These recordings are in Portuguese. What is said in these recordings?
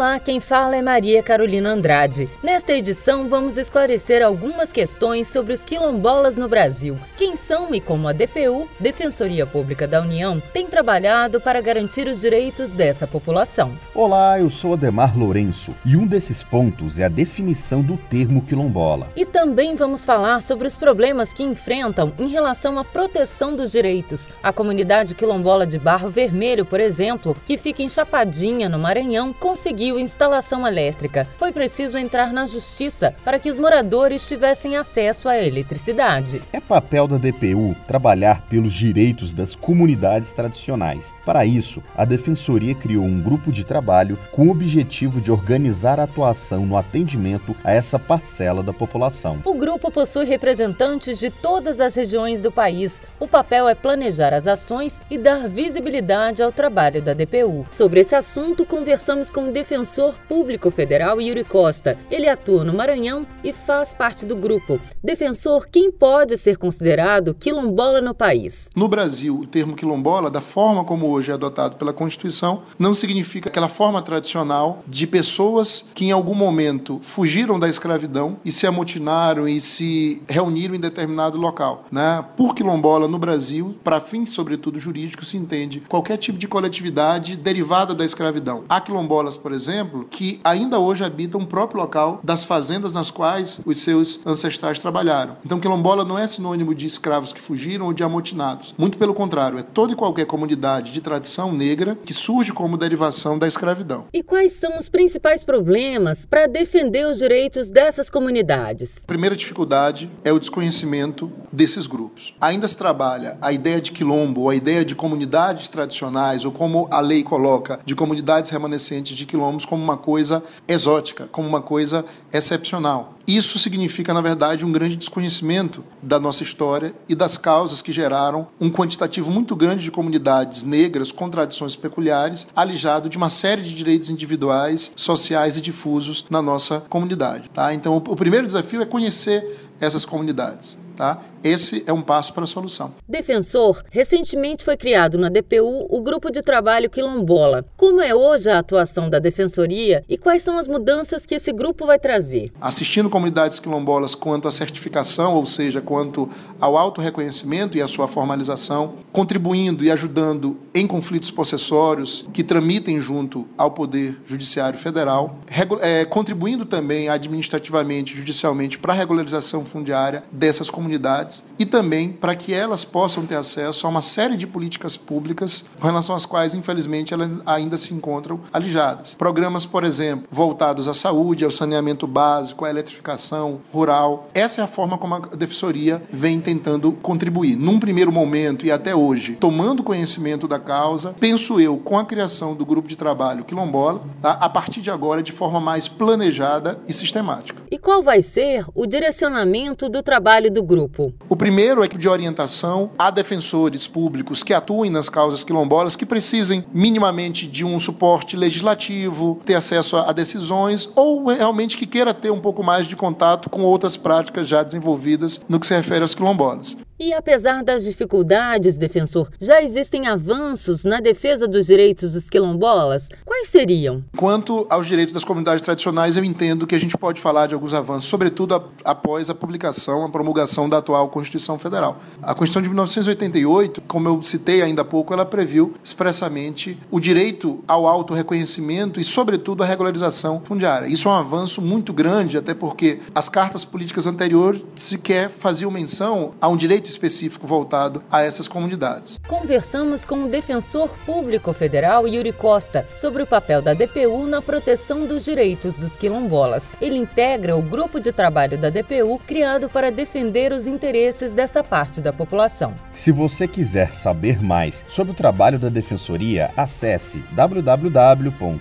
Olá, quem fala é Maria Carolina Andrade. Nesta edição, vamos esclarecer algumas questões sobre os quilombolas no Brasil. Quem são e como a DPU, Defensoria Pública da União, tem trabalhado para garantir os direitos dessa população. Olá, eu sou Ademar Lourenço e um desses pontos é a definição do termo quilombola. E também vamos falar sobre os problemas que enfrentam em relação à proteção dos direitos. A comunidade quilombola de Barro Vermelho, por exemplo, que fica em Chapadinha, no Maranhão, conseguiu conseguiu instalação elétrica. Foi preciso entrar na justiça para que os moradores tivessem acesso à eletricidade. É papel da DPU trabalhar pelos direitos das comunidades tradicionais. Para isso, a Defensoria criou um grupo de trabalho com o objetivo de organizar a atuação no atendimento a essa parcela da população. O grupo possui representantes de todas as regiões do país. O papel é planejar as ações e dar visibilidade ao trabalho da DPU. Sobre esse assunto, conversamos com o defensor defensor público federal Yuri Costa. Ele atua no Maranhão e faz parte do grupo. Defensor, quem pode ser considerado quilombola no país? No Brasil, o termo quilombola, da forma como hoje é adotado pela Constituição, não significa aquela forma tradicional de pessoas que em algum momento fugiram da escravidão e se amotinaram e se reuniram em determinado local. Né? Por quilombola no Brasil, para fins sobretudo jurídicos, se entende qualquer tipo de coletividade derivada da escravidão. Há quilombolas, por exemplo, exemplo, que ainda hoje habitam o próprio local das fazendas nas quais os seus ancestrais trabalharam. Então, quilombola não é sinônimo de escravos que fugiram ou de amotinados. Muito pelo contrário, é toda e qualquer comunidade de tradição negra que surge como derivação da escravidão. E quais são os principais problemas para defender os direitos dessas comunidades? A primeira dificuldade é o desconhecimento desses grupos. Ainda se trabalha a ideia de quilombo, a ideia de comunidades tradicionais, ou como a lei coloca, de comunidades remanescentes de quilombos como uma coisa exótica, como uma coisa excepcional. Isso significa, na verdade, um grande desconhecimento da nossa história e das causas que geraram um quantitativo muito grande de comunidades negras com tradições peculiares, alijado de uma série de direitos individuais, sociais e difusos na nossa comunidade. Tá? Então, o primeiro desafio é conhecer essas comunidades. Tá? Esse é um passo para a solução. Defensor, recentemente foi criado na DPU o Grupo de Trabalho Quilombola. Como é hoje a atuação da Defensoria e quais são as mudanças que esse grupo vai trazer? Assistindo comunidades quilombolas quanto à certificação, ou seja, quanto ao auto-reconhecimento e à sua formalização, contribuindo e ajudando em conflitos possessórios que tramitem junto ao Poder Judiciário Federal, é, contribuindo também administrativamente, judicialmente, para a regularização fundiária dessas comunidades e também para que elas possam ter acesso a uma série de políticas públicas com relação às quais, infelizmente, elas ainda se encontram alijadas. Programas, por exemplo, voltados à saúde, ao saneamento básico, à eletrificação rural. Essa é a forma como a Defensoria vem tentando contribuir. Num primeiro momento e até hoje, tomando conhecimento da causa, penso eu, com a criação do grupo de trabalho Quilombola, tá? a partir de agora, de forma mais planejada e sistemática. E qual vai ser o direcionamento do trabalho do grupo? O primeiro é que de orientação a defensores públicos que atuem nas causas quilombolas que precisem minimamente de um suporte legislativo, ter acesso a decisões ou realmente que queira ter um pouco mais de contato com outras práticas já desenvolvidas no que se refere aos quilombolas. E apesar das dificuldades, defensor, já existem avanços na defesa dos direitos dos quilombolas? Quais seriam? Quanto aos direitos das comunidades tradicionais, eu entendo que a gente pode falar de alguns avanços, sobretudo após a publicação, a promulgação da atual Constituição Federal. A Constituição de 1988, como eu citei ainda há pouco, ela previu expressamente o direito ao auto-reconhecimento e, sobretudo, a regularização fundiária. Isso é um avanço muito grande, até porque as cartas políticas anteriores sequer faziam menção a um direito específico voltado a essas comunidades. Conversamos com o defensor público federal Yuri Costa sobre o papel da DPU na proteção dos direitos dos quilombolas. Ele integra o grupo de trabalho da DPU criado para defender os interesses dessa parte da população. Se você quiser saber mais sobre o trabalho da Defensoria, acesse www.dpu.gov.br.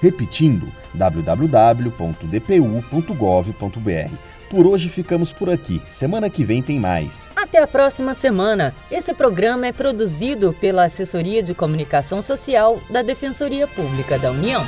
Repetindo, www.dpu.gov.br. Por hoje ficamos por aqui. Semana que vem tem mais. Até a próxima semana. Esse programa é produzido pela Assessoria de Comunicação Social da Defensoria Pública da União.